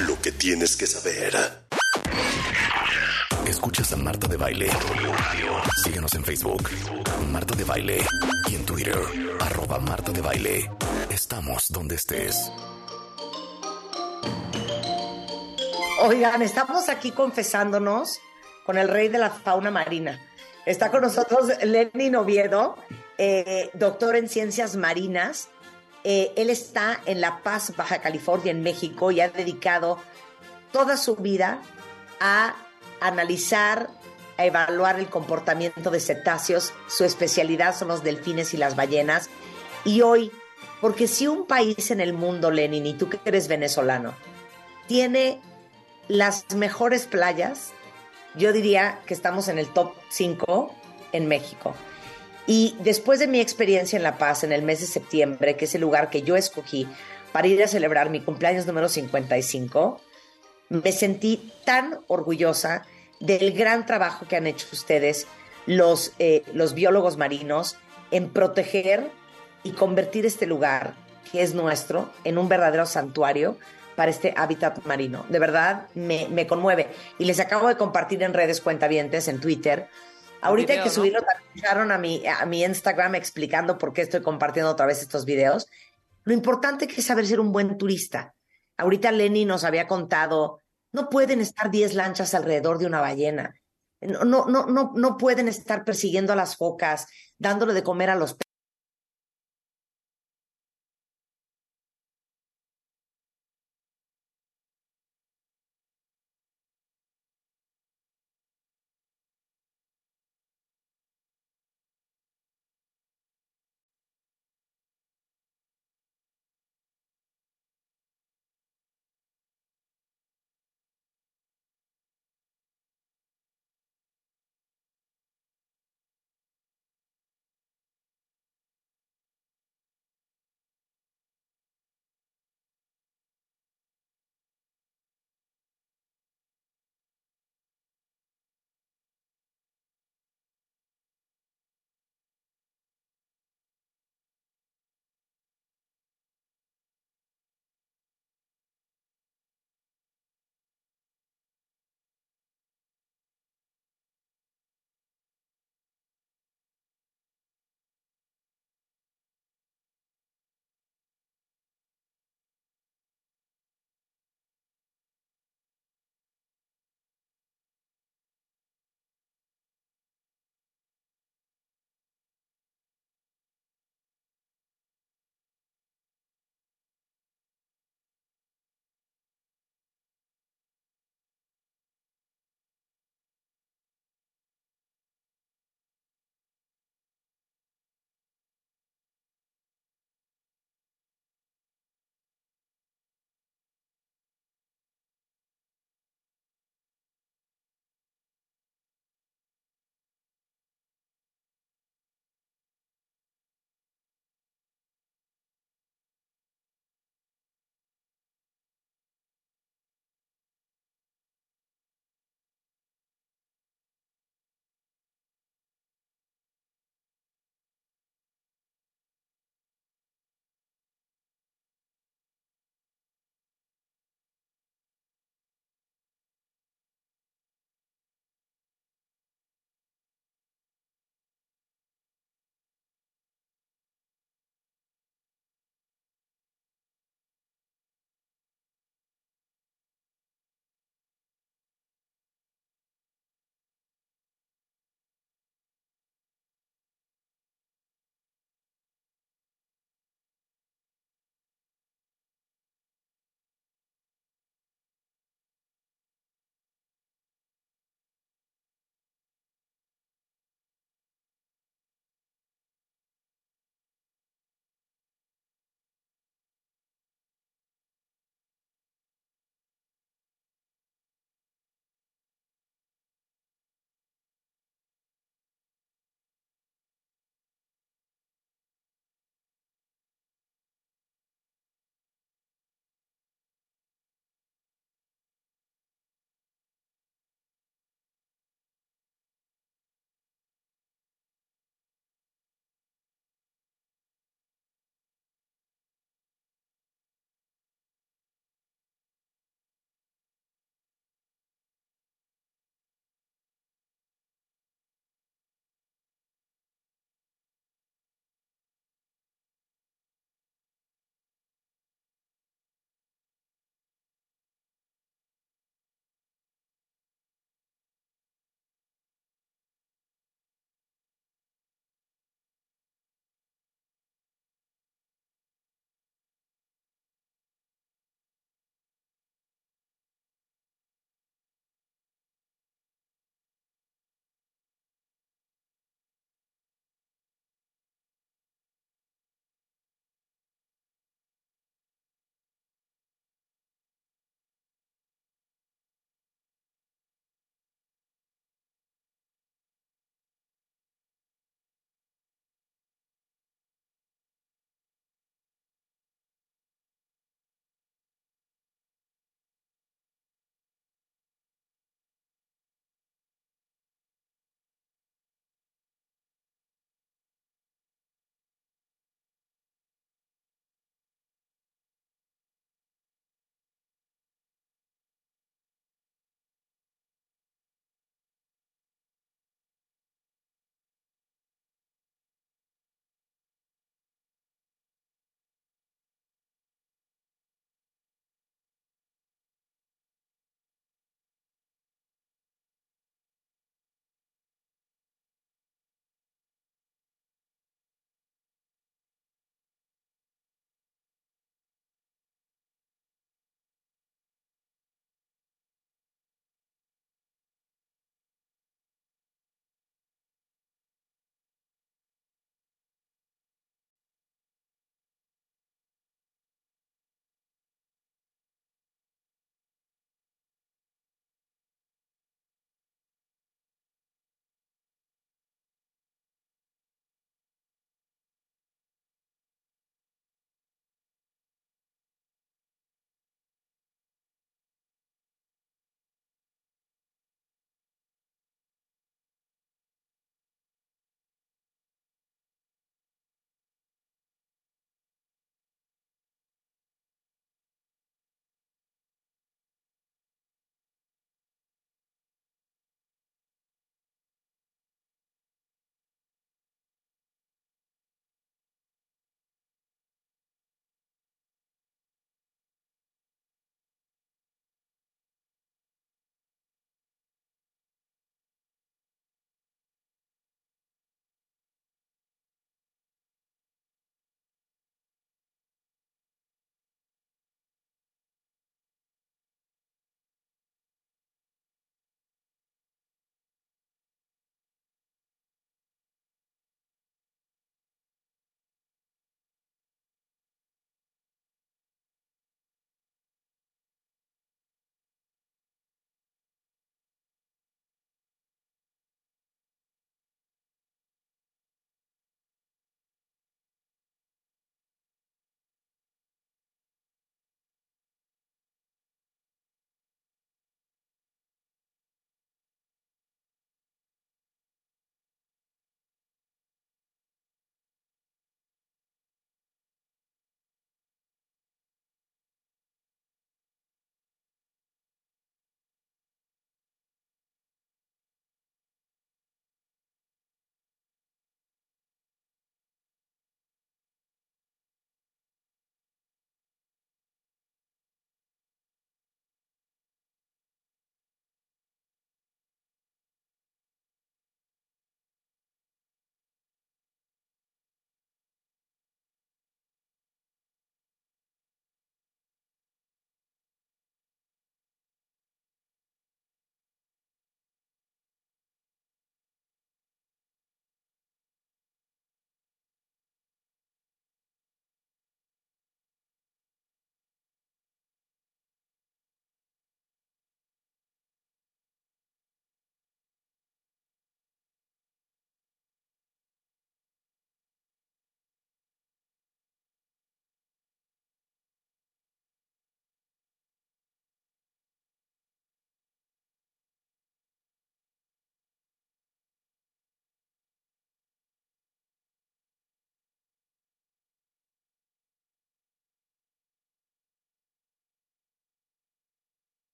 Lo que tienes que saber. Escuchas a Marta de Baile. Síguenos en Facebook. Marta de Baile. Y en Twitter. Arroba Marta de Baile. Estamos donde estés. Oigan, estamos aquí confesándonos con el rey de la fauna marina. Está con nosotros Lenin Oviedo, eh, doctor en ciencias marinas. Eh, él está en La Paz, Baja California, en México, y ha dedicado toda su vida a analizar, a evaluar el comportamiento de cetáceos. Su especialidad son los delfines y las ballenas. Y hoy, porque si un país en el mundo, Lenin, y tú que eres venezolano, tiene las mejores playas, yo diría que estamos en el top 5 en México. Y después de mi experiencia en La Paz en el mes de septiembre, que es el lugar que yo escogí para ir a celebrar mi cumpleaños número 55, me sentí tan orgullosa del gran trabajo que han hecho ustedes, los, eh, los biólogos marinos, en proteger y convertir este lugar, que es nuestro, en un verdadero santuario para este hábitat marino. De verdad, me, me conmueve. Y les acabo de compartir en redes cuentavientes, en Twitter, Ahorita hay que subirlo, también a mi, a mi Instagram explicando por qué estoy compartiendo otra vez estos videos. Lo importante que es saber ser un buen turista. Ahorita Lenny nos había contado, no pueden estar 10 lanchas alrededor de una ballena. No, no, no, no, no pueden estar persiguiendo a las focas, dándole de comer a los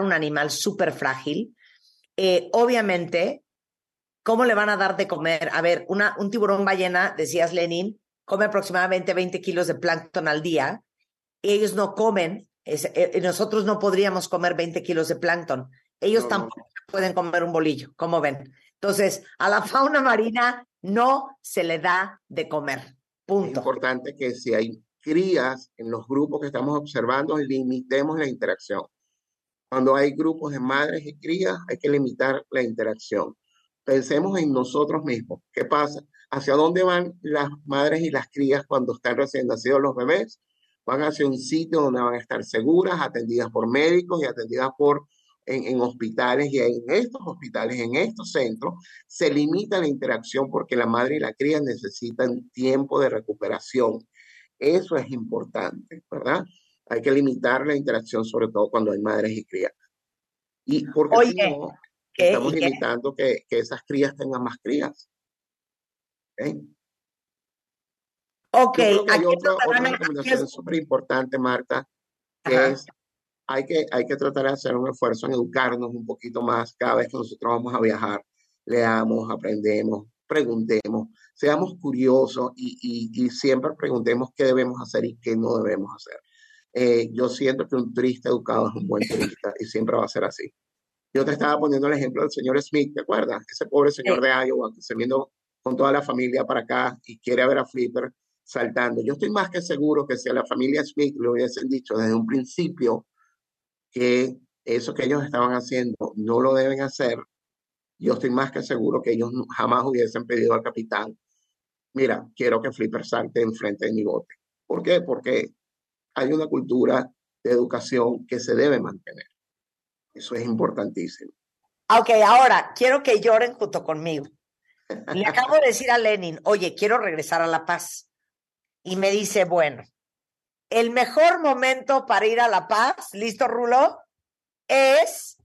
un animal súper frágil, eh, obviamente, ¿cómo le van a dar de comer? A ver, una, un tiburón ballena, decías Lenin, come aproximadamente 20 kilos de plancton al día. Ellos no comen, eh, nosotros no podríamos comer 20 kilos de plancton. Ellos tampoco pueden comer un bolillo, como ven. Entonces, a la fauna marina no se le da de comer. Punto. Es importante que si hay crías en los grupos que estamos observando, limitemos la interacción. Cuando hay grupos de madres y crías, hay que limitar la interacción. Pensemos en nosotros mismos. ¿Qué pasa? ¿Hacia dónde van las madres y las crías cuando están recién nacidos los bebés? Van hacia un sitio donde van a estar seguras, atendidas por médicos y atendidas por en, hospitales y en estos hospitales, en estos centros, se limita la interacción porque la madre y la cría necesitan tiempo de recuperación. Eso es importante, ¿verdad? Hay que limitar la interacción, sobre todo cuando hay madres y crías. Y porque no, estamos limitando que, que, esas crías tengan más crías. Ok. hay otra, otra recomendación súper importante, Marta, que es hay que, hay que tratar de hacer un esfuerzo en educarnos un poquito más cada vez que nosotros vamos a viajar. Leamos, aprendemos, preguntemos, seamos curiosos y, y, siempre preguntemos qué debemos hacer y qué no debemos hacer. Eh, yo siento que un turista educado es un buen turista y siempre va a ser así. Yo te estaba poniendo el ejemplo del señor Smith, ¿te acuerdas? Ese pobre señor de Iowa que se vino con toda la familia para acá y quiere ver a Flipper saltando. Yo estoy más que seguro que si a la familia Smith le hubiesen dicho desde un principio que eso que ellos estaban haciendo no lo deben hacer, yo estoy más que seguro que ellos jamás hubiesen pedido al capitán, mira, quiero que Flipper salte enfrente de mi bote. ¿Por qué? Porque hay una cultura de educación que se debe mantener. Eso es importantísimo. Ok, ahora quiero que lloren junto conmigo. Le acabo de decir a Lenin, oye, quiero regresar a La Paz. Y me dice, bueno, el mejor momento para ir a La Paz, ¿listo, Rulo? Es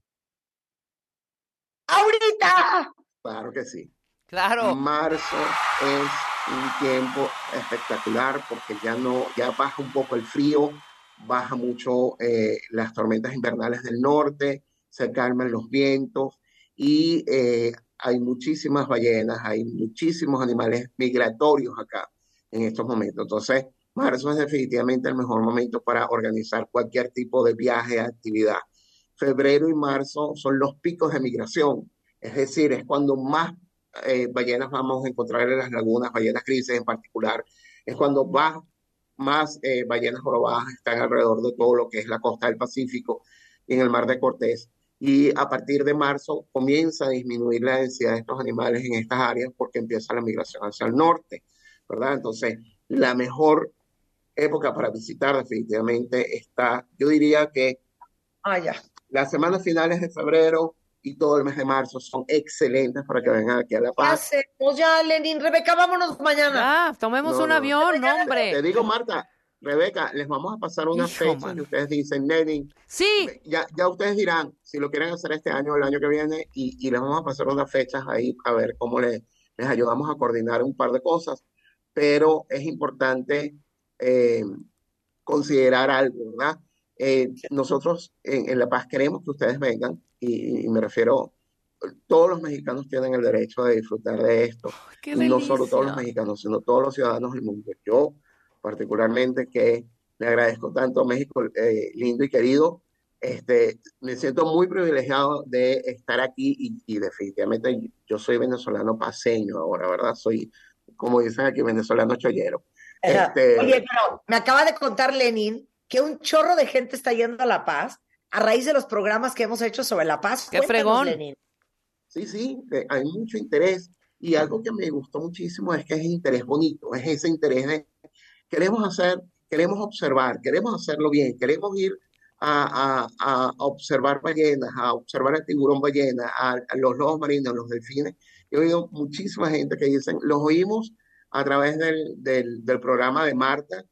ahorita. Claro que sí. Claro. Marzo es un tiempo espectacular porque ya no, ya baja un poco el frío, baja mucho eh, las tormentas invernales del norte, se calman los vientos y eh, hay muchísimas ballenas, hay muchísimos animales migratorios acá en estos momentos. Entonces, marzo es definitivamente el mejor momento para organizar cualquier tipo de viaje, actividad. Febrero y marzo son los picos de migración, es decir, es cuando más eh, ballenas vamos a encontrar en las lagunas, ballenas grises en particular, es cuando más, más eh, ballenas jorobadas están alrededor de todo lo que es la costa del Pacífico y en el mar de Cortés. Y a partir de marzo comienza a disminuir la densidad de estos animales en estas áreas porque empieza la migración hacia el norte, ¿verdad? Entonces, la mejor época para visitar definitivamente está, yo diría que ah, ya. las semanas finales de febrero y todo el mes de marzo son excelentes para que vengan aquí a La Paz. Ya pues ya, Lenin, Rebeca, vámonos mañana. Ah, tomemos un avión, hombre. Te digo, Marta, Rebeca, les vamos a pasar una fecha y ustedes dicen, Lenin. Sí. Ya, ya ustedes dirán si lo quieren hacer este año o el año que viene y, y les vamos a pasar unas fechas ahí a ver cómo les, les ayudamos a coordinar un par de cosas. Pero es importante eh, considerar algo, ¿verdad? Eh, nosotros en, La Paz queremos que ustedes vengan y, me refiero, todos los mexicanos tienen el derecho de disfrutar de esto. y no solo todos los mexicanos, sino todos los ciudadanos del mundo. Yo particularmente que le agradezco tanto a México eh, lindo y querido, este, me siento muy privilegiado de estar aquí y, y, definitivamente yo soy venezolano paseño ahora, ¿verdad? Soy, como dicen aquí, venezolano chollero. Este, Oye, pero me acaba de contar Lenin que un chorro de gente está yendo a La Paz a raíz de los programas que hemos hecho sobre La Paz. ¡Qué fregón! Sí, sí, hay mucho interés. Y algo que me gustó muchísimo es que es interés bonito, es ese interés de queremos hacer, queremos observar, queremos hacerlo bien, queremos ir a, a, observar ballenas, a observar el tiburón ballena, a, los lobos marinos, los delfines. He oído muchísima gente que dicen, los oímos a través del, del, programa de Marta.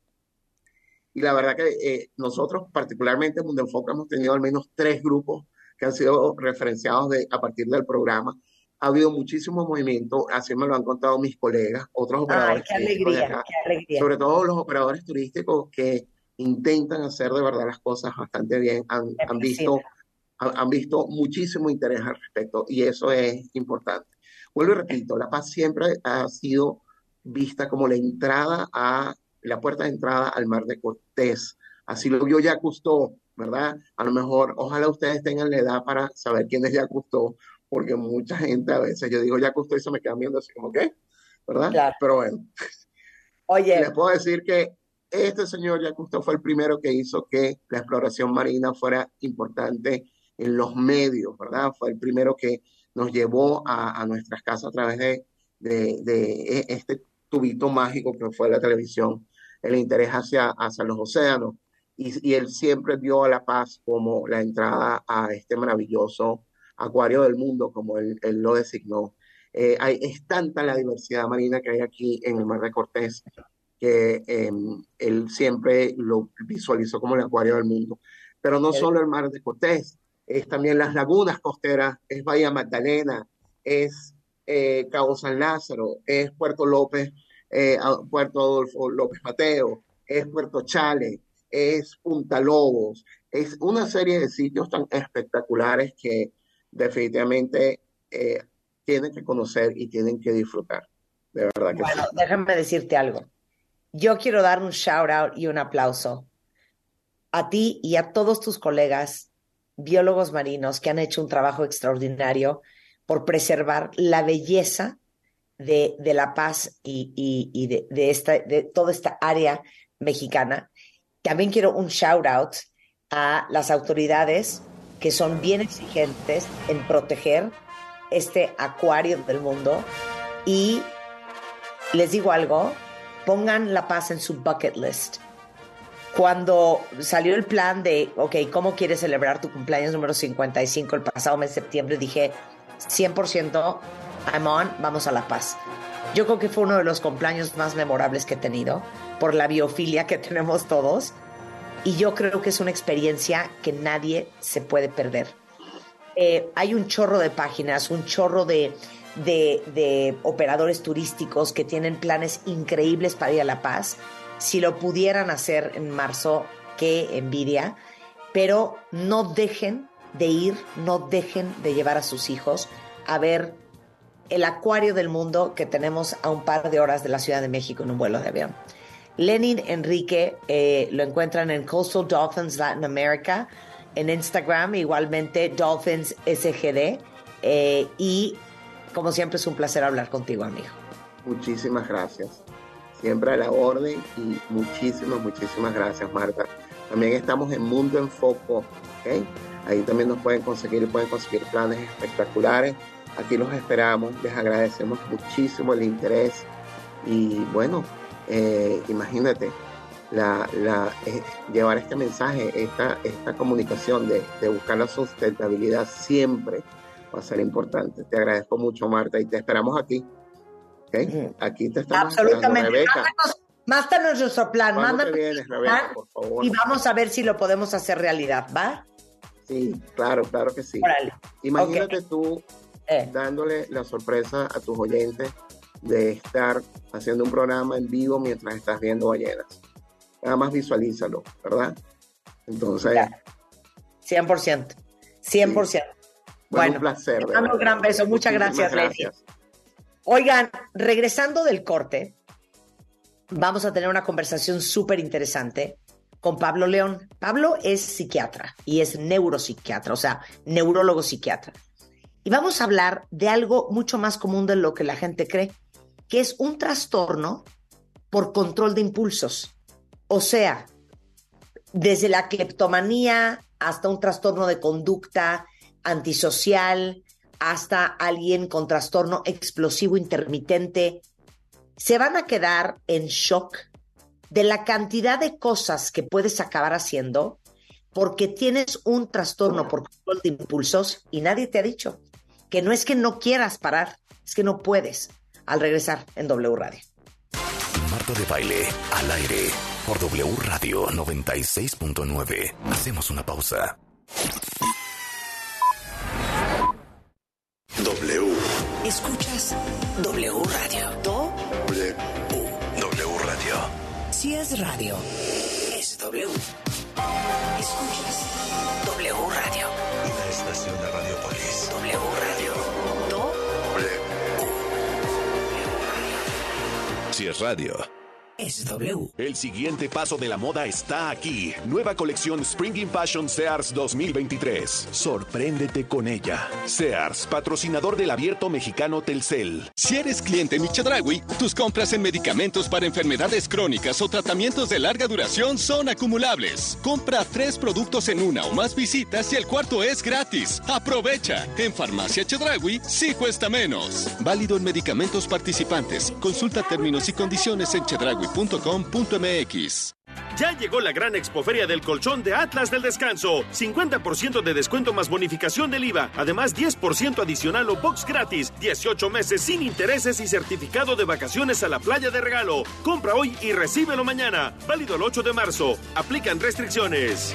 Y la verdad que eh, nosotros, particularmente en Mundo Enfoque, hemos tenido al menos tres grupos que han sido referenciados de, a partir del programa. Ha habido muchísimo movimiento, así me lo han contado mis colegas, otros operadores. qué alegría, qué alegría. Sobre todo los operadores turísticos que intentan hacer de verdad las cosas bastante bien. Han, han visto han visto muchísimo interés al respecto y eso es importante. Vuelvo y repito, La Paz siempre ha sido vista como la entrada a, la puerta de entrada al mar de Cortés. Así lo vio Cousteau, ¿verdad? A lo mejor, ojalá ustedes tengan la edad para saber quién es Cousteau, porque mucha gente a veces, yo digo Cousteau y se me quedan viendo así como, ¿qué? ¿Verdad? Pero bueno. Oye. Les puedo decir que este señor Cousteau fue el primero que hizo que la exploración marina fuera importante en los medios, ¿verdad? Fue el primero que nos llevó a, nuestras casas a través de, de, este tubito mágico que fue la televisión, el interés hacia, hacia los océanos. Y, él siempre vio a La Paz como la entrada a este maravilloso acuario del mundo, como él, lo designó. Eh, hay, es tanta la diversidad marina que hay aquí en el Mar de Cortés que em, él siempre lo visualizó como el acuario del mundo. Pero no solo el Mar de Cortés, es también las lagunas costeras, es Bahía Magdalena, es eh, Cabo San Lázaro, es Puerto López, eh, Puerto Adolfo López Mateo, es Puerto Chale, es Punta Lobos, es una serie de sitios tan espectaculares que definitivamente eh, tienen que conocer y tienen que disfrutar. De verdad que bueno, déjame decirte algo. Yo quiero dar un shout out y un aplauso a ti y a todos tus colegas biólogos marinos que han hecho un trabajo extraordinario por preservar la belleza de, la paz y, de, esta, de toda esta área mexicana. También quiero un shout out a las autoridades que son bien exigentes en proteger este acuario del mundo y les digo algo, pongan la paz en su bucket list cuando salió el plan de, ok, ¿cómo quieres celebrar tu cumpleaños número 55 el pasado mes de septiembre? Dije, 100% I'm on, vamos a La Paz. Yo creo que fue uno de los cumpleaños más memorables que he tenido por la biofilia que tenemos todos y yo creo que es una experiencia que nadie se puede perder. Eh, hay un chorro de páginas, un chorro de, de, de operadores turísticos que tienen planes increíbles para ir a La Paz si lo pudieran hacer en marzo, qué envidia, pero no dejen de ir, no dejen de llevar a sus hijos a ver el acuario del mundo que tenemos a un par de horas de la Ciudad de México en un vuelo de avión. Lenin Enrique eh, lo encuentran en Coastal Dolphins Latin America, en Instagram, igualmente Dolphins SGD. Eh, y como siempre es un placer hablar contigo, amigo. Muchísimas gracias siempre a la orden y muchísimas, muchísimas gracias, Marta. También estamos en Mundo en Foco, ¿ok? Ahí también nos pueden conseguir, pueden conseguir planes espectaculares. Aquí los esperamos, les agradecemos muchísimo el interés y bueno, eh, imagínate, la, eh, llevar este mensaje, esta, esta comunicación de, de buscar la sustentabilidad siempre va a ser importante. Te agradezco mucho, Marta, y te esperamos aquí. Aquí te estamos Absolutamente. Rebeca. Mándanos, nuestro plan. Mándanos por favor. Y vamos a ver si lo podemos hacer realidad, ¿va? Sí, claro, claro que sí. Imagínate tú eh. dándole la sorpresa a tus oyentes de estar haciendo un programa en vivo mientras estás viendo ballenas. Nada más visualízalo, ¿verdad? Entonces. 100%. 100%. Bueno, un placer. un gran beso. Muchas gracias, gracias. Oigan, regresando del corte, vamos a tener una conversación súper interesante con Pablo León. Pablo es psiquiatra y es neuropsiquiatra, o sea, neurólogo psiquiatra. Y vamos a hablar de algo mucho más común de lo que la gente cree, que es un trastorno por control de impulsos. O sea, desde la cleptomanía hasta un trastorno de conducta antisocial, hasta alguien con trastorno explosivo intermitente, se van a quedar en shock de la cantidad de cosas que puedes acabar haciendo porque tienes un trastorno por control de impulsos y nadie te ha dicho que no es que no quieras parar, es que no puedes al regresar en W Radio. Marta de baile al aire por W Radio 96.9. Hacemos una pausa. W. Escuchas W Radio. W. W Radio. Si es radio, es W. Escuchas W Radio. Estación de Radiopolis. W Radio. Do. Si es radio. Es W. El siguiente paso de la moda está aquí. Nueva colección Spring Fashion Sears 2023. Sorpréndete con ella. Sears, patrocinador del abierto mexicano Telcel. Si eres cliente en Chedraui, tus compras en medicamentos para enfermedades crónicas o tratamientos de larga duración son acumulables. Compra tres productos en una o más visitas y el cuarto es gratis. Aprovecha. En Farmacia Chedraui sí cuesta menos. Válido en medicamentos participantes. Consulta términos y condiciones en chedraui.com.mx. Ya llegó la gran expoferia del colchón de Atlas del Descanso. 50% de descuento más bonificación del IVA. Además, 10% adicional o box gratis. 18 meses sin intereses y certificado de vacaciones a la playa de regalo. Compra hoy y recíbelo mañana. Válido el 8 de marzo. Aplican restricciones.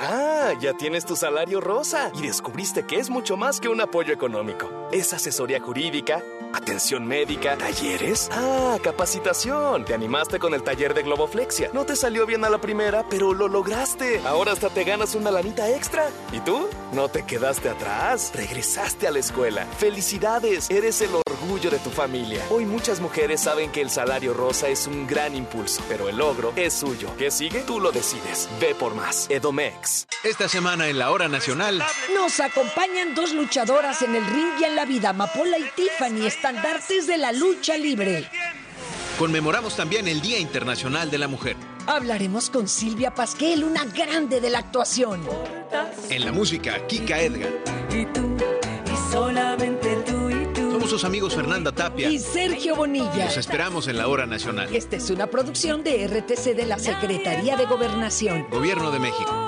Ah, ya tienes tu salario rosa y descubriste que es mucho más que un apoyo económico. Es asesoría jurídica, atención médica, talleres. Ah, capacitación. Te animaste con el taller de Globoflexia. No te salió bien a la primera, pero lo lograste. Ahora hasta te ganas una lanita extra. ¿Y tú? No te quedaste atrás. Regresaste a la escuela. Felicidades, eres el orgullo de tu familia. Hoy muchas mujeres saben que el salario rosa es un gran impulso, pero el logro es suyo. ¿Qué sigue? Tú lo decides. Ve por más. Edomex. Esta semana en la hora nacional. Nos acompañan dos luchadoras en el ring y en la vida, Mapola y Tiffany, estandartes de la lucha libre. Conmemoramos también el Día Internacional de la Mujer. Hablaremos con Silvia Pasquel, una grande de la actuación. En la música, Kika Edgar. Y tú, y solamente tú y tú. Somos sus amigos Fernanda Tapia. Y Sergio Bonilla. Los esperamos en la hora nacional. Esta es una producción de RTC de la Secretaría de Gobernación. Gobierno de México.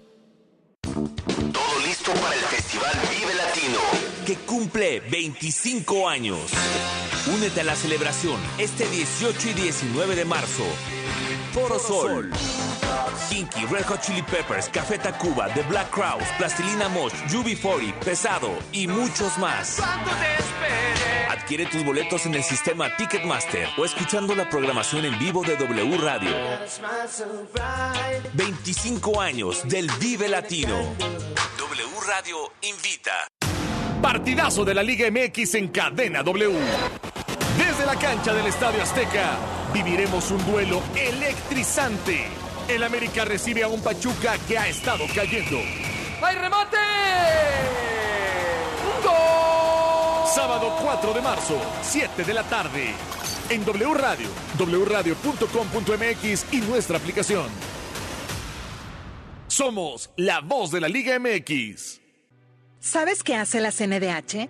Todo listo para el Festival Vive Latino, que cumple 25 años. Únete a la celebración este 18 y 19 de marzo. Foro Sol. Kinky, Red Hot Chili Peppers, Café Tacuba, The Black Crowes, Plastilina Mosh, UB40, Pesado y muchos más. Adquiere tus boletos en el sistema Ticketmaster o escuchando la programación en vivo de W Radio. 25 años del Vive Latino. W Radio invita. Partidazo de la Liga MX en cadena W. Desde la cancha del Estadio Azteca viviremos un duelo electrizante. El América recibe a un Pachuca que ha estado cayendo. ¡Hay remate! ¡Gol! Sábado 4 de marzo, 7 de la tarde. En W Radio, wradio.com.mx y nuestra aplicación. Somos la voz de la Liga MX. ¿Sabes qué hace la CNDH?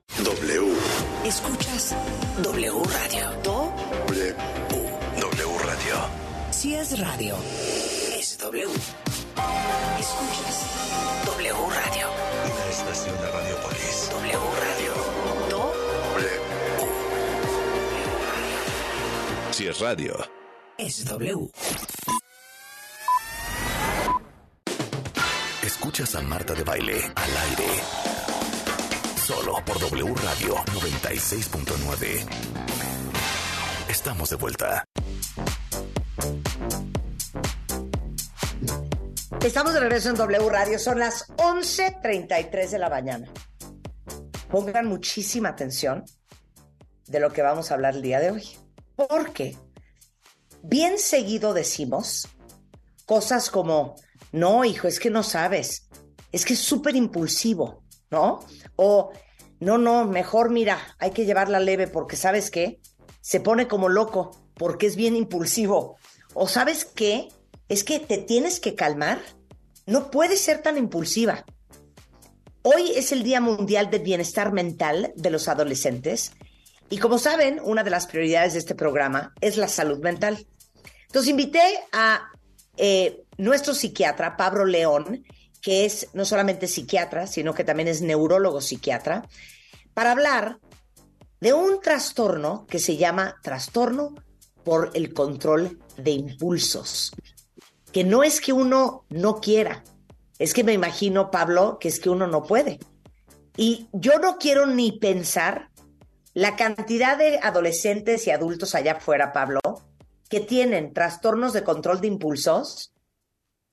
W. Escuchas W Radio. Do. W. W Radio. Si es radio, es W. Escuchas W Radio. Una estación de Radiopolis. W Radio. Do. W. Si es radio, es W. Escuchas a Marta de Baile al aire. Solo por W Radio 96.9. Estamos de vuelta. Estamos de regreso en W Radio, son las 11.33 de la mañana. Pongan muchísima atención de lo que vamos a hablar el día de hoy. Porque bien seguido decimos cosas como, no, hijo, es que no sabes, es que es súper impulsivo, ¿no? O, no, no, mejor mira, hay que llevarla leve porque sabes qué, se pone como loco porque es bien impulsivo. O sabes qué, es que te tienes que calmar, no puedes ser tan impulsiva. Hoy es el Día Mundial del Bienestar Mental de los Adolescentes y como saben, una de las prioridades de este programa es la salud mental. Entonces invité a eh, nuestro psiquiatra, Pablo León, que es no solamente psiquiatra, sino que también es neurólogo psiquiatra, para hablar de un trastorno que se llama trastorno por el control de impulsos. Que no es que uno no quiera, es que me imagino, Pablo, que es que uno no puede. Y yo no quiero ni pensar la cantidad de adolescentes y adultos allá afuera, Pablo, que tienen trastornos de control de impulsos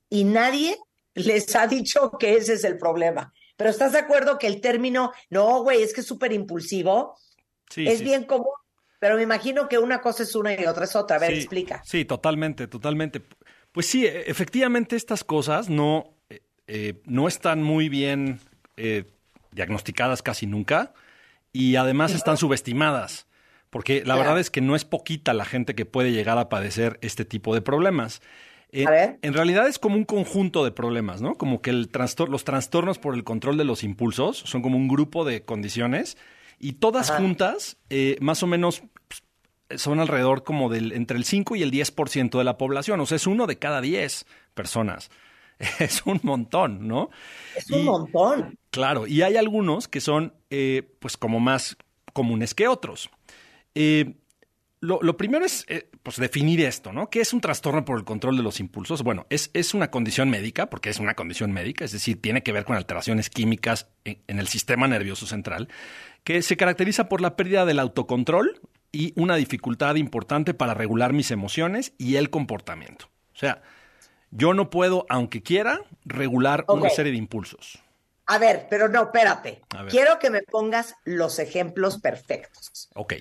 y nadie les ha dicho que ese es el problema. Pero ¿estás de acuerdo que el término, no, güey, es que es súper impulsivo? Sí, es sí. bien común, pero me imagino que una cosa es una y otra es otra. A ver, Sí, explica. Sí, totalmente, totalmente. Pues sí, e- efectivamente estas cosas no, eh, eh, no están muy bien eh, diagnosticadas casi nunca y además están subestimadas, porque la Claro. verdad es que no es poquita la gente que puede llegar a padecer este tipo de problemas. Eh, A ver. En realidad es como un conjunto de problemas, ¿no? Como que el trastor- los trastornos por el control de los impulsos son como un grupo de condiciones y todas Ajá. juntas, eh, más o menos pues, son alrededor como del entre el 5 y el 10% de la población. O sea, es uno de cada 10 personas. Es un montón, ¿no? Es un montón. Claro, y hay algunos que son eh, pues como más comunes que otros. Eh, lo, lo primero es eh, pues definir esto, ¿no? ¿Qué es un trastorno por el control de los impulsos? Bueno, es, es una condición médica, porque es una condición médica, es decir, tiene que ver con alteraciones químicas en, en el sistema nervioso central, que se caracteriza por la pérdida del autocontrol y una dificultad importante para regular mis emociones y el comportamiento. O sea, yo no puedo, aunque quiera, regular una serie de impulsos. A ver, pero no, espérate. Quiero que me pongas los ejemplos perfectos. Ok.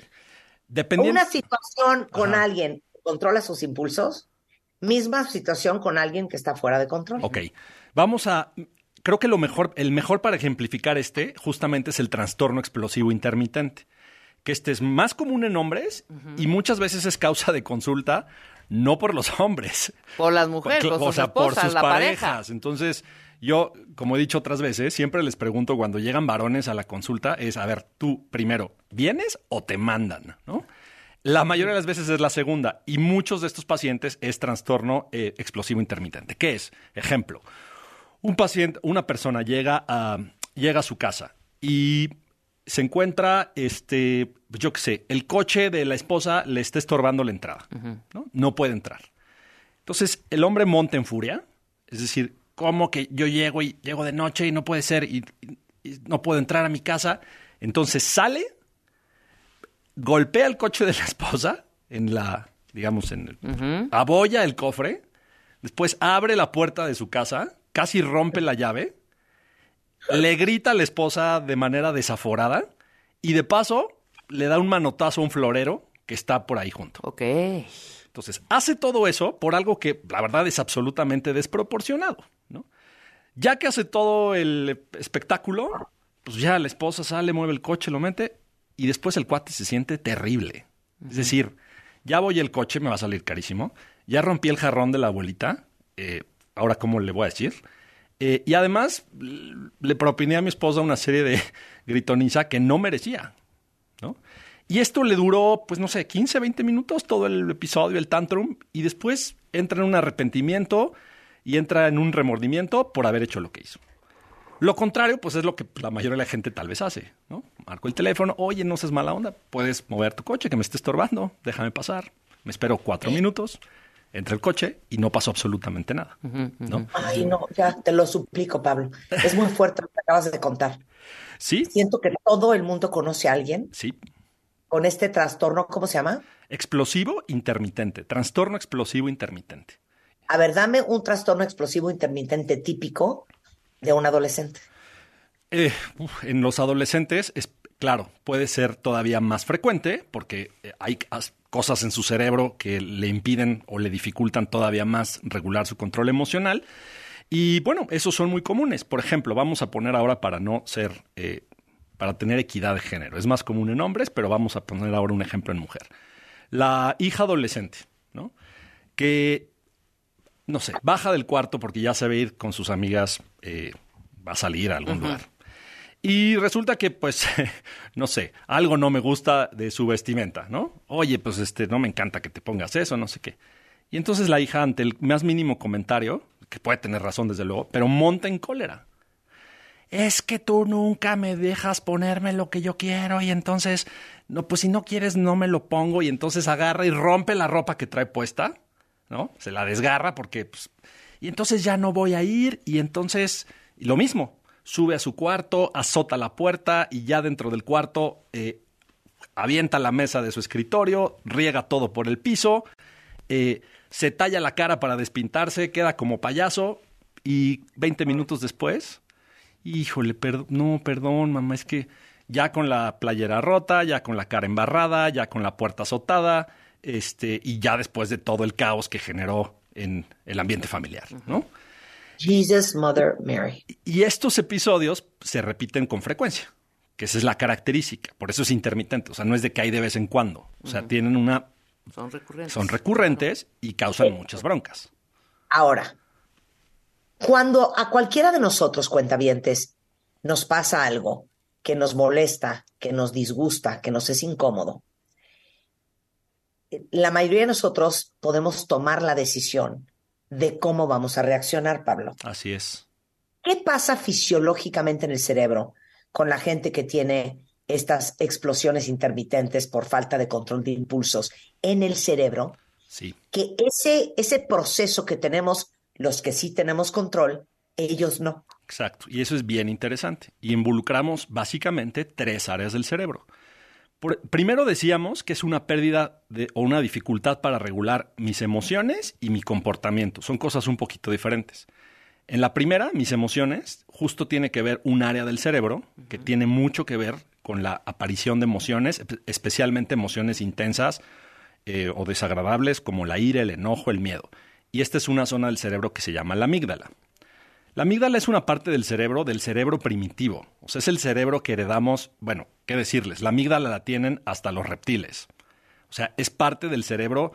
Dependiendo. Una situación con Ajá. alguien que controla sus impulsos, misma situación con alguien que está fuera de control. Ok. Vamos a. Creo que lo mejor, el mejor para ejemplificar este, justamente es el trastorno explosivo intermitente. Que este es más común en hombres y muchas veces es causa de consulta, no por los hombres. Por las mujeres, por o sus sea, por sus la parejas. pareja. Entonces, yo, como he dicho otras veces, siempre les pregunto cuando llegan varones a la consulta, es, a ver, tú primero, ¿vienes o te mandan? ¿No? La mayoría de las veces es la segunda y muchos de estos pacientes es trastorno eh, explosivo intermitente. ¿Qué es? Ejemplo, un paciente, una persona llega a, llega a su casa y se encuentra, este, yo qué sé, el coche de la esposa le está estorbando la entrada, ¿no? No puede entrar. Entonces, el hombre monta en furia, es decir, ¿cómo que yo llego y llego de noche y no puede ser y, no puedo entrar a mi casa? Entonces sale, golpea el coche de la esposa en la, digamos, en el, abolla el cofre, después abre la puerta de su casa, casi rompe la llave, le grita a la esposa de manera desaforada y de paso le da un manotazo a un florero que está por ahí junto. Ok. Entonces, hace todo eso por algo que la verdad es absolutamente desproporcionado. Ya que hace todo el espectáculo, pues ya la esposa sale, mueve el coche, lo mete y después el cuate se siente terrible. Es decir, ya voy el coche, me va a salir carísimo. Ya rompí el jarrón de la abuelita. eh, ahora, ¿cómo le voy a decir? Eh, y además, le propiné a mi esposa una serie de gritoniza que no merecía. ¿no? Y esto le duró, pues no sé, 15, 20 minutos todo el episodio, el tantrum, y después entra en un arrepentimiento y entra en un remordimiento por haber hecho lo que hizo. Lo contrario, pues es lo que la mayoría de la gente tal vez hace, ¿no? Marco el teléfono, oye, no seas mala onda, puedes mover tu coche que me esté estorbando, déjame pasar. Me espero cuatro minutos, Entra el coche y no pasó absolutamente nada. ¿no? Ay, no, ya te lo suplico, Pablo. Es muy fuerte lo que acabas de contar. Sí. Siento que todo el mundo conoce a alguien Sí. con este trastorno, ¿cómo se llama? Explosivo intermitente. Trastorno explosivo intermitente. A ver, dame un trastorno explosivo intermitente típico de un adolescente. Eh, en los adolescentes, es, claro, puede ser todavía más frecuente porque eh, hay as- cosas en su cerebro que le impiden o le dificultan todavía más regular su control emocional. Y bueno, esos son muy comunes. Por ejemplo, vamos a poner ahora para no ser, eh, para tener equidad de género. Es más común en hombres, pero vamos a poner ahora un ejemplo en mujer. La hija adolescente, ¿no? Que no sé, baja del cuarto porque ya se va a ir con sus amigas, eh, va a salir a algún lugar. Y resulta que, pues, no sé, algo no me gusta de su vestimenta, ¿no? Oye, pues, este, no me encanta que te pongas eso, no sé qué. Y entonces la hija, ante el más mínimo comentario, que puede tener razón desde luego, pero monta en cólera. Es que tú nunca me dejas ponerme lo que yo quiero y entonces, no, pues si no quieres no me lo pongo y entonces agarra y rompe la ropa que trae puesta, ¿no? Se la desgarra porque, pues, y entonces ya no voy a ir y entonces, lo mismo, sube a su cuarto, azota la puerta y ya dentro del cuarto eh, avienta la mesa de su escritorio, riega todo por el piso, eh, se talla la cara para despintarse, queda como payaso y 20 minutos después, híjole, no, perdón, mamá, es que ya con la playera rota, ya con la cara embarrada, ya con la puerta azotada, este, y ya después de todo el caos que generó en el ambiente familiar, ¿no? Jesus, Mother Mary. Y estos episodios se repiten con frecuencia, que esa es la característica. Por eso es intermitente. O sea, no es de que hay de vez en cuando. O sea, tienen una. Son recurrentes. Son recurrentes y causan muchas broncas. Ahora, cuando a cualquiera de nosotros, cuentavientes, nos pasa algo que nos molesta, que nos disgusta, que nos es incómodo, la mayoría de nosotros podemos tomar la decisión de cómo vamos a reaccionar, Pablo. Así es. ¿Qué pasa fisiológicamente en el cerebro con la gente que tiene estas explosiones intermitentes por falta de control de impulsos en el cerebro? Sí. Que ese, ese proceso que tenemos, los que sí tenemos control, ellos no. Exacto. Y eso es bien interesante. Y involucramos básicamente tres áreas del cerebro. Por- primero decíamos que es una pérdida de- o una dificultad para regular mis emociones y mi comportamiento. Son cosas un poquito diferentes. En la primera, mis emociones, justo tiene que ver un área del cerebro que tiene mucho que ver con la aparición de emociones, espe- especialmente emociones intensas eh, o desagradables como la ira, el enojo, el miedo. Y esta es una zona del cerebro que se llama la amígdala. La amígdala es una parte del cerebro, del cerebro primitivo. O sea, es el cerebro que heredamos, bueno, ¿qué decirles? La amígdala la tienen hasta los reptiles. O sea, es parte del cerebro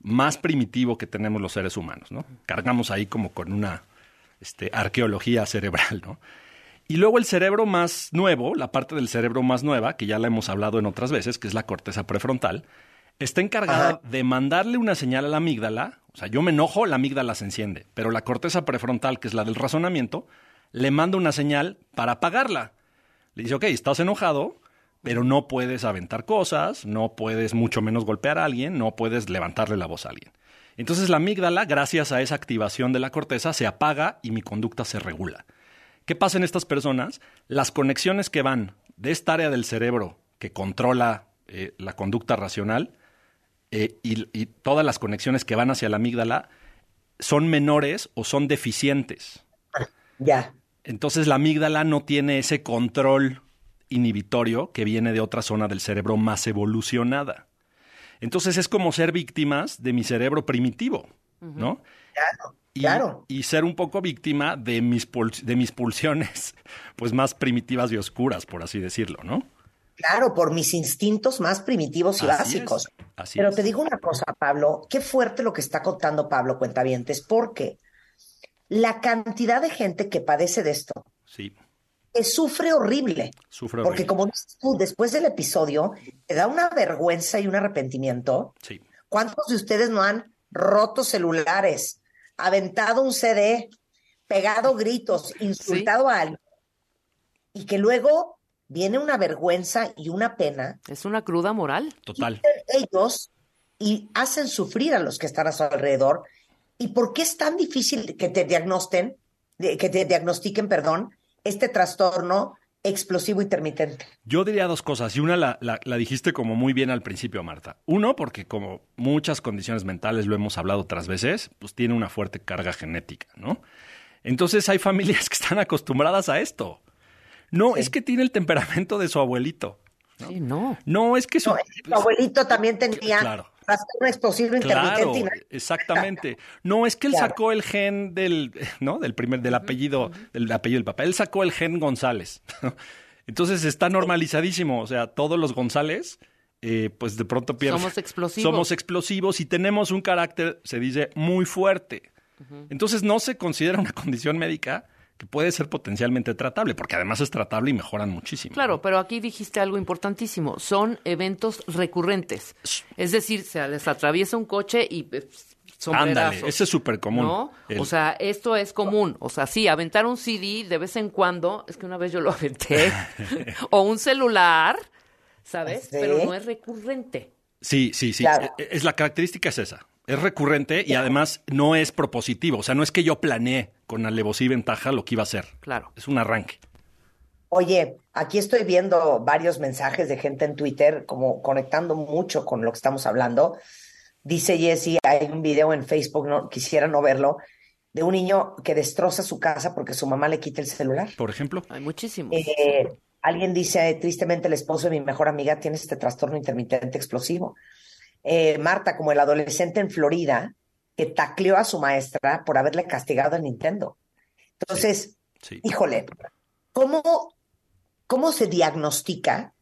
más primitivo que tenemos los seres humanos, ¿no? Cargamos ahí como con una este, arqueología cerebral, ¿no? Y luego el cerebro más nuevo, la parte del cerebro más nueva, que ya la hemos hablado en otras veces, que es la corteza prefrontal, está encargada de mandarle una señal a la amígdala. O sea, yo me enojo, la amígdala se enciende, pero la corteza prefrontal, que es la del razonamiento, le manda una señal para apagarla. Le dice, ok, estás enojado, pero no puedes aventar cosas, no puedes mucho menos golpear a alguien, no puedes levantarle la voz a alguien. Entonces la amígdala, gracias a esa activación de la corteza, se apaga y mi conducta se regula. ¿Qué pasa en estas personas? Las conexiones que van de esta área del cerebro que controla eh, la conducta racional eh, y, y todas las conexiones que van hacia la amígdala son menores o son deficientes. Ya. Entonces la amígdala no tiene ese control inhibitorio que viene de otra zona del cerebro más evolucionada. Entonces es como ser víctimas de mi cerebro primitivo, ¿no? Claro, Y, claro. y ser un poco víctima de mis, de mis pulsiones, pues más primitivas y oscuras, por así decirlo, ¿no? Claro, por mis instintos más primitivos y Así básicos. es, así Pero es. te digo una cosa, Pablo, qué fuerte lo que está contando Pablo Cuentavientes, porque la cantidad de gente que padece de esto, Sí, que sufre horrible. sufre Porque horrible. como dices tú, después del episodio, te da una vergüenza y un arrepentimiento. Sí. ¿Cuántos de ustedes no han roto celulares, aventado un CD, pegado gritos, insultado a alguien? Y que luego viene una vergüenza y una pena. Es una cruda moral. Total. Ellos y hacen sufrir a los que están a su alrededor. ¿Y por qué es tan difícil que te diagnosten, que te diagnostiquen, perdón, este trastorno explosivo intermitente? Yo diría dos cosas, y una la, la- la dijiste como muy bien al principio, Marta. Uno, porque como muchas condiciones mentales, lo hemos hablado otras veces, pues tiene una fuerte carga genética, ¿no? Entonces hay familias que están acostumbradas a esto. No, es que tiene el temperamento de su abuelito. Sí, no. No, es que su... No, es que tu abuelito también tenía Claro. trastorno explosivo intermitente. Claro, no- exactamente. No, es que él Claro. sacó el gen del, ¿no? Del primer, del apellido, del apellido del papá. Él sacó el gen González. Entonces está normalizadísimo. O sea, todos los González, eh, pues de pronto pierden. Somos explosivos. Somos explosivos y tenemos un carácter, se dice, muy fuerte. Entonces no se considera una condición médica que puede ser potencialmente tratable, porque además es tratable y mejoran muchísimo. Claro, pero aquí dijiste algo importantísimo. Son eventos recurrentes. Es decir, se les atraviesa un coche y eh. Ándale, ese es súper común. ¿No? El- O sea, esto es común. O sea, sí, aventar un CD de vez en cuando, es que una vez yo lo aventé, o un celular, ¿sabes? Sí. Pero no es recurrente. Sí, sí, sí. Claro. E- Es, la característica es esa. Es recurrente y además no es propositivo. O sea, no es que yo planeé con alevosía y ventaja lo que iba a hacer. Claro. Es un arranque. Oye, aquí estoy viendo varios mensajes de gente en Twitter, como conectando mucho con lo que estamos hablando. Dice Jessie, hay un video en Facebook, no quisiera no verlo, de un niño que destroza su casa porque su mamá le quita el celular. Por ejemplo. Hay muchísimos. Eh, alguien dice, tristemente, el esposo de mi mejor amiga tiene este trastorno intermitente explosivo. Eh, Marta, como el adolescente en Florida, que tacleó a su maestra por haberle castigado el Nintendo. Entonces, Sí. híjole, ¿cómo, ¿cómo se diagnostica?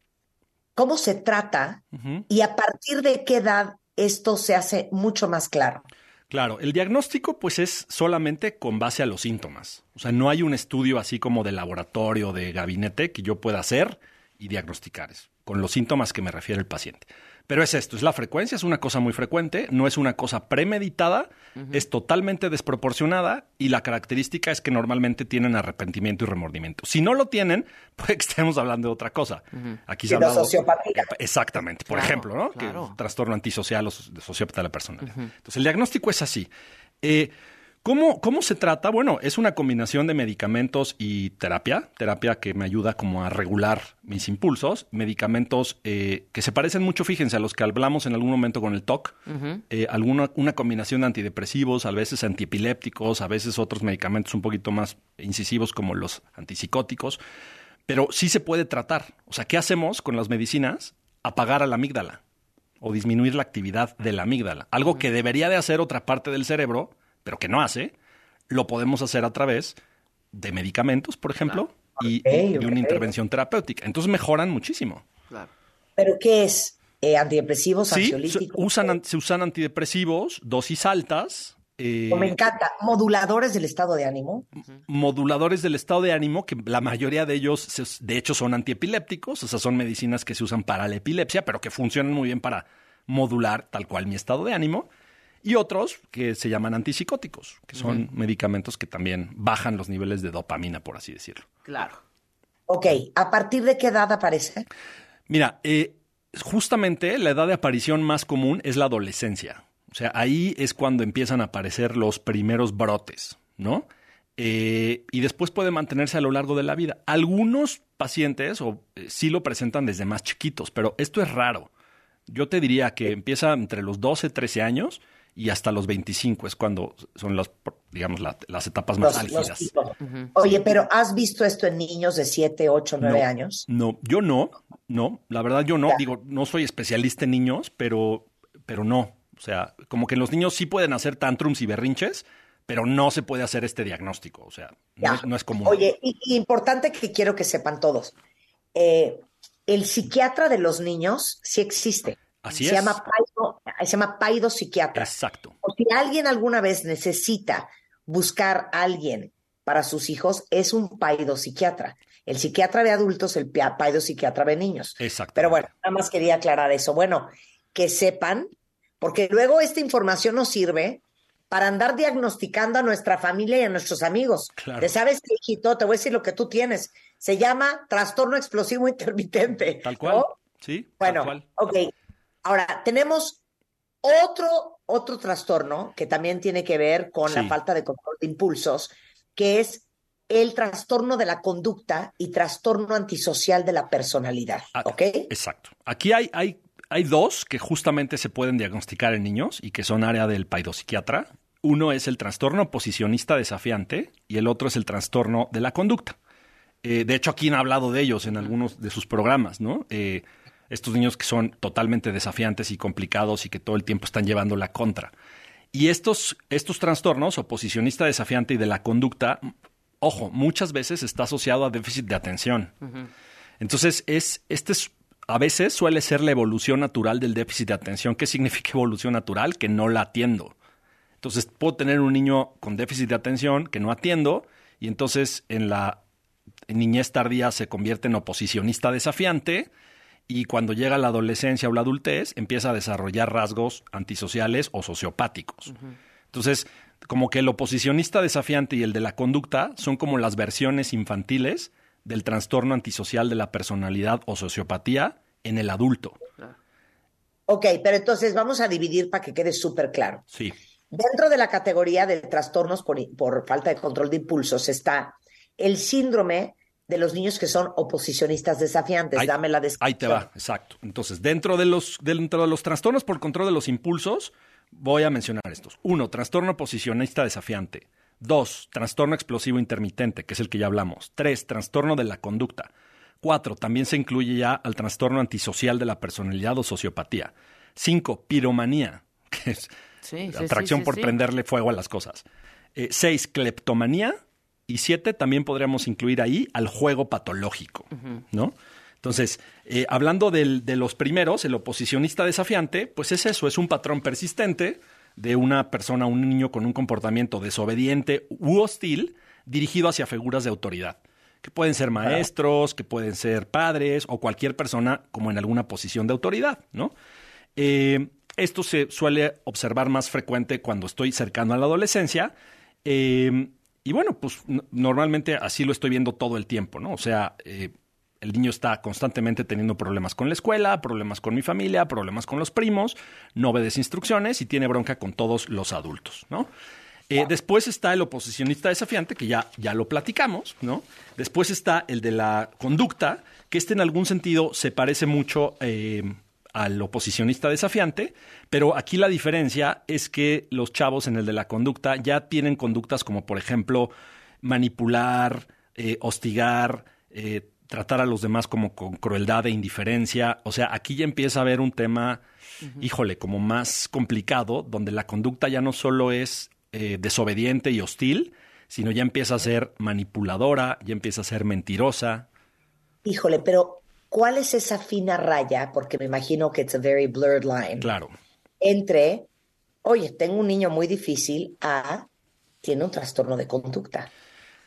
¿Cómo se trata? Y a partir de qué edad esto se hace mucho más claro. Claro, el diagnóstico pues es solamente con base a los síntomas. O sea, no hay un estudio así como de laboratorio, de gabinete que yo pueda hacer y diagnosticar. Es con los síntomas que me refiere el paciente. Pero es esto, es la frecuencia, es una cosa muy frecuente, no es una cosa premeditada, es totalmente desproporcionada y la característica es que normalmente tienen arrepentimiento y remordimiento. Si no lo tienen, puede que estemos hablando de otra cosa. Aquí se ha De hablado- sociopatía. Exactamente, por Claro, ejemplo, ¿no? claro. Que es trastorno antisocial o so- de sociópata de la personalidad. Entonces, el diagnóstico es así. Eh, ¿cómo, ¿Cómo se trata? Bueno, es una combinación de medicamentos y terapia, terapia que me ayuda como a regular mis impulsos, medicamentos eh, que se parecen mucho, fíjense, a los que hablamos en algún momento con el TOC, eh, alguna, una combinación de antidepresivos, a veces antiepilépticos, a veces otros medicamentos un poquito más incisivos como los antipsicóticos, pero sí se puede tratar. O sea, ¿qué hacemos con las medicinas? Apagar a la amígdala o disminuir la actividad de la amígdala. Algo que debería de hacer otra parte del cerebro, pero que no hace, lo podemos hacer a través de medicamentos, por ejemplo, y, Ok, y de una intervención terapéutica. Entonces mejoran muchísimo. Claro. ¿Pero qué es? Eh, ¿Antidepresivos, Sí, se ansiolíticos? usan, se usan antidepresivos, dosis altas, eh, O me encanta, moduladores del estado de ánimo. moduladores del estado de ánimo, que la mayoría de ellos, se- de hecho, son antiepilépticos, o sea, son medicinas que se usan para la epilepsia, pero que funcionan muy bien para modular tal cual mi estado de ánimo. Y otros que se llaman antipsicóticos, que son medicamentos que también bajan los niveles de dopamina, por así decirlo. Claro. Ok, ¿a partir de qué edad aparece? Mira, eh, justamente la edad de aparición más común es la adolescencia. O sea, ahí es cuando empiezan a aparecer los primeros brotes, ¿no? Eh, y después puede mantenerse a lo largo de la vida. Algunos pacientes o, eh, sí lo presentan desde más chiquitos, pero esto es raro. Yo te diría que empieza entre los 12, 13 años y hasta los 25 es cuando son las, digamos, la- las etapas más Los- los álgidas. Oye, pero ¿has visto esto en niños de 7, 8, 9 No, años? No, yo no, no, la verdad yo no, Ya. digo, no soy especialista en niños, pero, pero no. O sea, como que los niños sí pueden hacer tantrums y berrinches, pero no se puede hacer este diagnóstico. O sea, no, es, no es común. Oye, y, y importante que quiero que sepan todos. eh, el psiquiatra de los niños sí existe. Así se es. Llama paido, se llama paido psiquiatra. Exacto. O si alguien alguna vez necesita buscar a alguien para sus hijos, es un paido psiquiatra. El psiquiatra de adultos, el paido psiquiatra de niños. Exacto. Pero bueno, nada más quería aclarar eso. Bueno, que sepan, porque luego esta información nos sirve para andar diagnosticando a nuestra familia y a nuestros amigos. Claro. Te sabes qué, hijito, te voy a decir lo que tú tienes. Se llama trastorno explosivo intermitente. Tal cual. ¿no? Sí, Bueno, tal cual. ok. Ahora, tenemos otro, otro trastorno que también tiene que ver con la falta de control de impulsos, que es el trastorno de la conducta y trastorno antisocial de la personalidad. ¿Ok? Exacto. Aquí hay, hay, hay dos que justamente se pueden diagnosticar en niños y que son área del paidopsiquiatra. Uno es el trastorno posicionista desafiante y el otro es el trastorno de la conducta. Eh, de hecho, aquí han hablado de ellos en algunos de sus programas, ¿no? Eh, estos niños que son totalmente desafiantes y complicados y que todo el tiempo están llevando la contra. Y estos, estos trastornos, oposicionista desafiante y de la conducta, ojo, muchas veces está asociado a déficit de atención. Entonces, es, este es, a veces suele ser la evolución natural del déficit de atención. ¿Qué significa evolución natural? Que no la atiendo. Entonces, puedo tener un niño con déficit de atención que no atiendo y entonces en la niñez tardía se convierte en oposicionista desafiante y cuando llega la adolescencia o la adultez empieza a desarrollar rasgos antisociales o sociopáticos. Entonces, como que el oposicionista desafiante y el de la conducta son como las versiones infantiles del trastorno antisocial de la personalidad o sociopatía en el adulto. Ok, pero entonces vamos a dividir para que quede súper claro. Sí. Dentro de la categoría de trastornos por, por falta de control de impulsos está el síndrome de los niños que son oposicionistas desafiantes. Ahí- Dame la Ahí te descripción. va, exacto. Entonces, dentro de los, dentro de los trastornos por control de los impulsos, voy a mencionar estos. Uno, trastorno posicionista desafiante. Dos, trastorno explosivo intermitente, que es el que ya hablamos. Tres, trastorno de la conducta. Cuatro, también se incluye ya al trastorno antisocial de la personalidad o sociopatía. Cinco, piromanía, que es Sí, sí, atracción sí, sí, por sí. prenderle fuego a las cosas. Eh, seis, cleptomanía. Y siete, también podríamos incluir ahí al juego patológico, ¿no? Entonces, eh, hablando del- de los primeros, el oposicionista desafiante, pues es eso, es un patrón persistente de una persona, un niño con un comportamiento desobediente u hostil dirigido hacia figuras de autoridad, que pueden ser maestros, que pueden ser padres o cualquier persona como en alguna posición de autoridad, ¿no? Eh, esto se suele observar más frecuente cuando estoy cercano a la adolescencia. eh, y bueno, pues normalmente así lo estoy viendo todo el tiempo, ¿no? O sea, eh, el niño está constantemente teniendo problemas con la escuela, problemas con mi familia, problemas con los primos, no obedece instrucciones y tiene bronca con todos los adultos, ¿no? Eh, después está el oposicionista desafiante, que ya, ya lo platicamos, ¿no? Después está el de la conducta, que este en algún sentido se parece mucho eh, al oposicionista desafiante, pero aquí la diferencia es que los chavos en el de la conducta ya tienen conductas como, por ejemplo, manipular, eh, hostigar, eh, tratar a los demás como con crueldad e indiferencia. O sea, aquí ya empieza a haber un tema, híjole, como más complicado, donde la conducta ya no solo es eh, desobediente y hostil, sino ya empieza a ser manipuladora, ya empieza a ser mentirosa. Híjole, pero ¿cuál es esa fina raya? Porque me imagino que it's a very blurred line. Claro. Entre, oye, tengo un niño muy difícil a tiene un trastorno de conducta.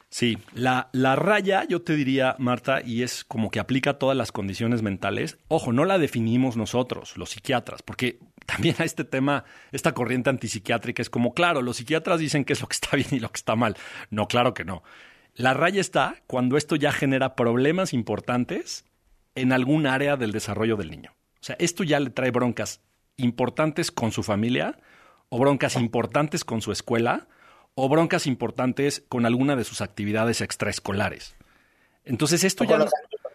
Sí, la, la raya, yo te diría, Marta, y es como que aplica a todas las condiciones mentales. Ojo, no la definimos nosotros, los psiquiatras, porque también a este tema, esta corriente antipsiquiátrica es como, claro, los psiquiatras dicen qué es lo que está bien y lo que está mal. No, claro que no. La raya está cuando esto ya genera problemas importantes en algún área del desarrollo del niño. O sea, esto ya le trae broncas importantes con su familia o broncas importantes con su escuela o broncas importantes con alguna de sus actividades extraescolares. Entonces esto O ya no-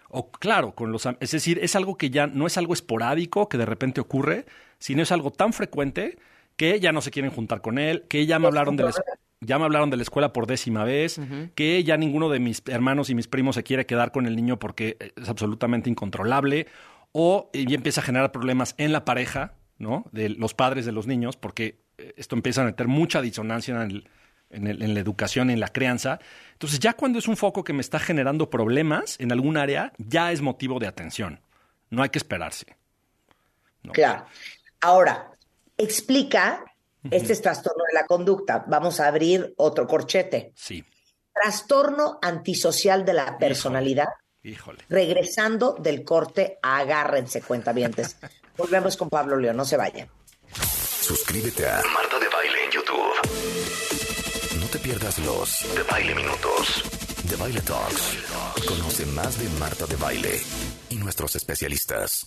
o claro, con los es decir, es algo que ya no es algo esporádico que de repente ocurre, sino es algo tan frecuente que ya no se quieren juntar con él, que ya me hablaron de la, es- ya me hablaron de la escuela por décima vez, que ya ninguno de mis hermanos y mis primos se quiere quedar con el niño porque es absolutamente incontrolable, o eh, ya empieza a generar problemas en la pareja, ¿no? De los padres de los niños, porque eh, esto empieza a meter mucha disonancia en, el- en el- en la educación, en la crianza. Entonces, ya cuando es un foco que me está generando problemas en algún área, ya es motivo de atención. No hay que esperarse. Claro. Ahora, explica este trastorno de la conducta. Vamos a abrir otro corchete. Sí. Trastorno antisocial de la personalidad. Híjole. Regresando del corte, agárrense, cuentavientes. Volvemos con Pablo León, no se vayan. Suscríbete a Marta de Baile en YouTube. No te pierdas los de Baile Minutos, de Baile Talks. Conoce más de Marta de Baile y nuestros especialistas.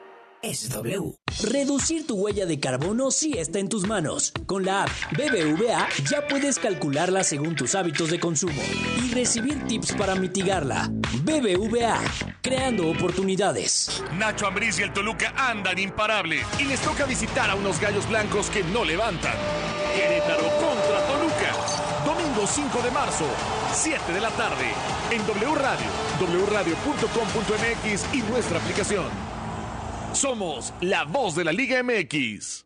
Es W. Reducir tu huella de carbono sí está en tus manos. Con la app BBVA ya puedes calcularla según tus hábitos de consumo y recibir tips para mitigarla. BBVA, creando oportunidades. Nacho Ambriz y el Toluca andan imparables y les toca visitar a unos gallos blancos que no levantan. Querétaro contra Toluca. Domingo 5 de marzo, 7 de la tarde, en W Radio, wradio.com.mx y nuestra aplicación. Somos la voz de la Liga MX.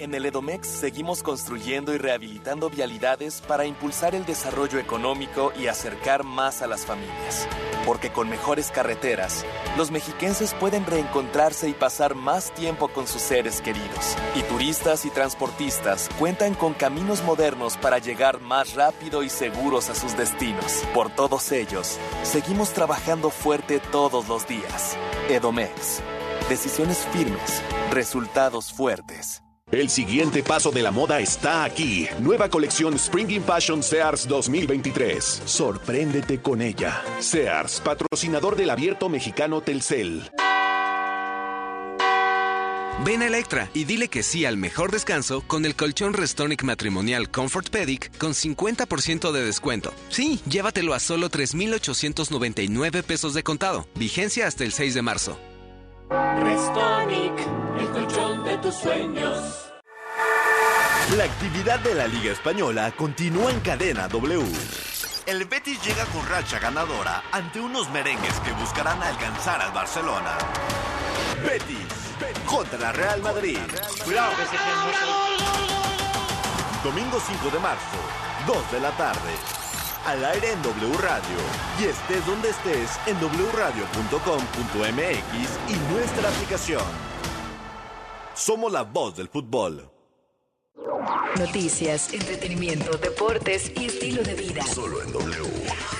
En el Edomex seguimos construyendo y rehabilitando vialidades para impulsar el desarrollo económico y acercar más a las familias. Porque con mejores carreteras, los mexiquenses pueden reencontrarse y pasar más tiempo con sus seres queridos. Y turistas y transportistas cuentan con caminos modernos para llegar más rápido y seguros a sus destinos. Por todos ellos, seguimos trabajando fuerte todos los días. Edomex. Decisiones firmes, resultados fuertes. El siguiente paso de la moda está aquí. Nueva colección Spring Fashion Sears 2023. Sorpréndete con ella. Sears, patrocinador del abierto mexicano Telcel. Ven a Electra y dile que sí al mejor descanso con el colchón Restonic matrimonial Comfort Pedic con 50% de descuento. Sí, llévatelo a solo 3,899 pesos de contado. Vigencia hasta el 6 de marzo. Restonic, el colchón de tus sueños. La actividad de la Liga Española continúa en cadena W. El Betis llega con racha ganadora ante unos merengues que buscarán alcanzar al Barcelona. Betis contra Real Madrid. Cuidado que se Domingo 5 de marzo, 2 de la tarde. Al aire en W Radio. Y estés donde estés en wradio.com.mx y nuestra aplicación. Somos la voz del fútbol. Noticias, entretenimiento, deportes y estilo de vida. Solo en W.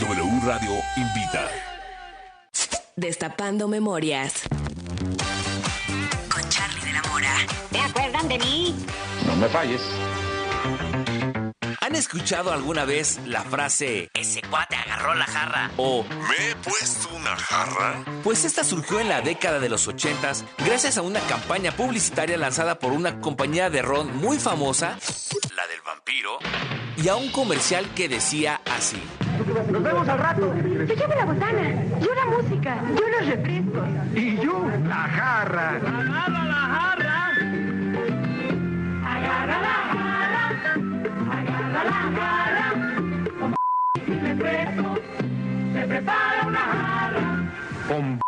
W Radio invita. Destapando memorias. Con Charlie de la Mora. ¿Te acuerdan de mí? No me falles. ¿Han escuchado alguna vez la frase Ese cuate agarró la jarra. o ¿Me he puesto una jarra? Pues esta surgió en la década de los 80 gracias a una campaña publicitaria lanzada por una compañía de ron muy famosa, la del vampiro, y a un comercial que decía así. Nos vemos al rato. Yo llevo la botana, yo la música, yo los refrescos. Y yo, la jarra. Agarra la jarra. Agarra la jarra. Agarra la jarra. Con y refresco se prepara una jarra. Con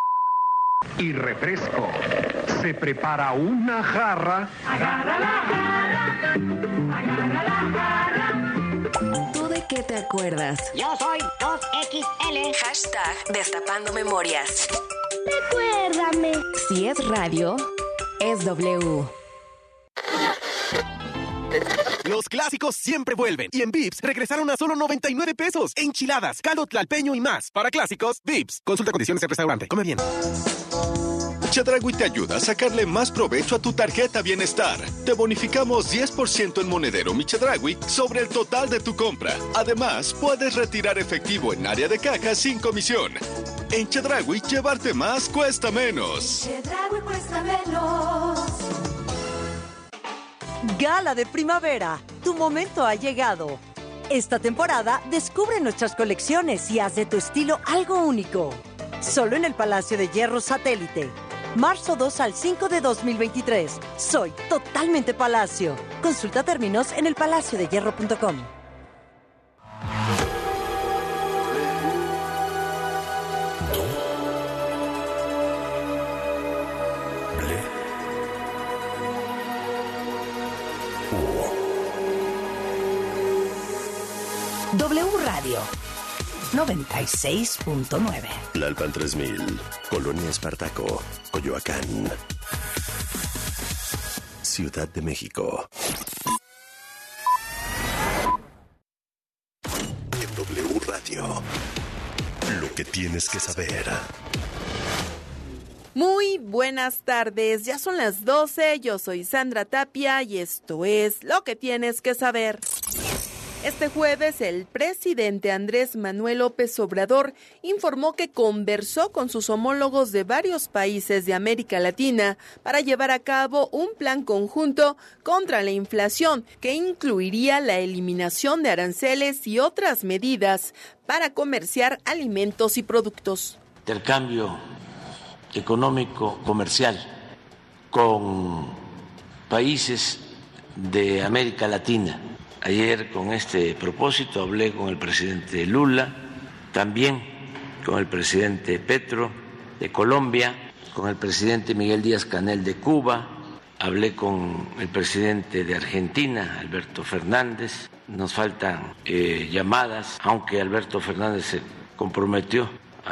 y refresco se prepara una jarra. Agarra la jarra. Agarra la jarra. ¿Tú de qué te acuerdas? Yo soy 2XL. Hashtag Destapando Memorias. Recuérdame. Si es radio, es W. Los clásicos siempre vuelven. Y en Vips regresaron a solo 99 pesos. Enchiladas, caldo tlalpeño y más. Para clásicos, Vips. Consulta condiciones en restaurante. Come bien. Chedragui te ayuda a sacarle más provecho a tu tarjeta Bienestar. Te bonificamos 10% en monedero Michedragui sobre el total de tu compra. Además, puedes retirar efectivo en área de caja sin comisión. En Chedragui, llevarte más cuesta menos. Chedraui cuesta menos. Gala de primavera, tu momento ha llegado. Esta temporada descubre nuestras colecciones y haz de tu estilo algo único. Solo en el Palacio de Hierro Satélite marzo 2 al 5 de 2023. Soy totalmente Palacio. Consulta términos en el elpalaciodehierro.com. W Radio 96.9. Lalpan 3000, Colonia Espartaco, Coyoacán. Ciudad de México. En W Radio. Lo que tienes que saber. Muy buenas tardes, ya son las 12, yo soy Sandra Tapia y esto es lo que tienes que saber. Este jueves el presidente Andrés Manuel López Obrador informó que conversó con sus homólogos de varios países de América Latina para llevar a cabo un plan conjunto contra la inflación que incluiría la eliminación de aranceles y otras medidas para comerciar alimentos y productos. Intercambio económico comercial con países de América Latina Ayer con este propósito hablé con el presidente Lula, también con el presidente Petro de Colombia, con el presidente Miguel Díaz Canel de Cuba, hablé con el presidente de Argentina, Alberto Fernández. Nos faltan eh, llamadas, aunque Alberto Fernández se comprometió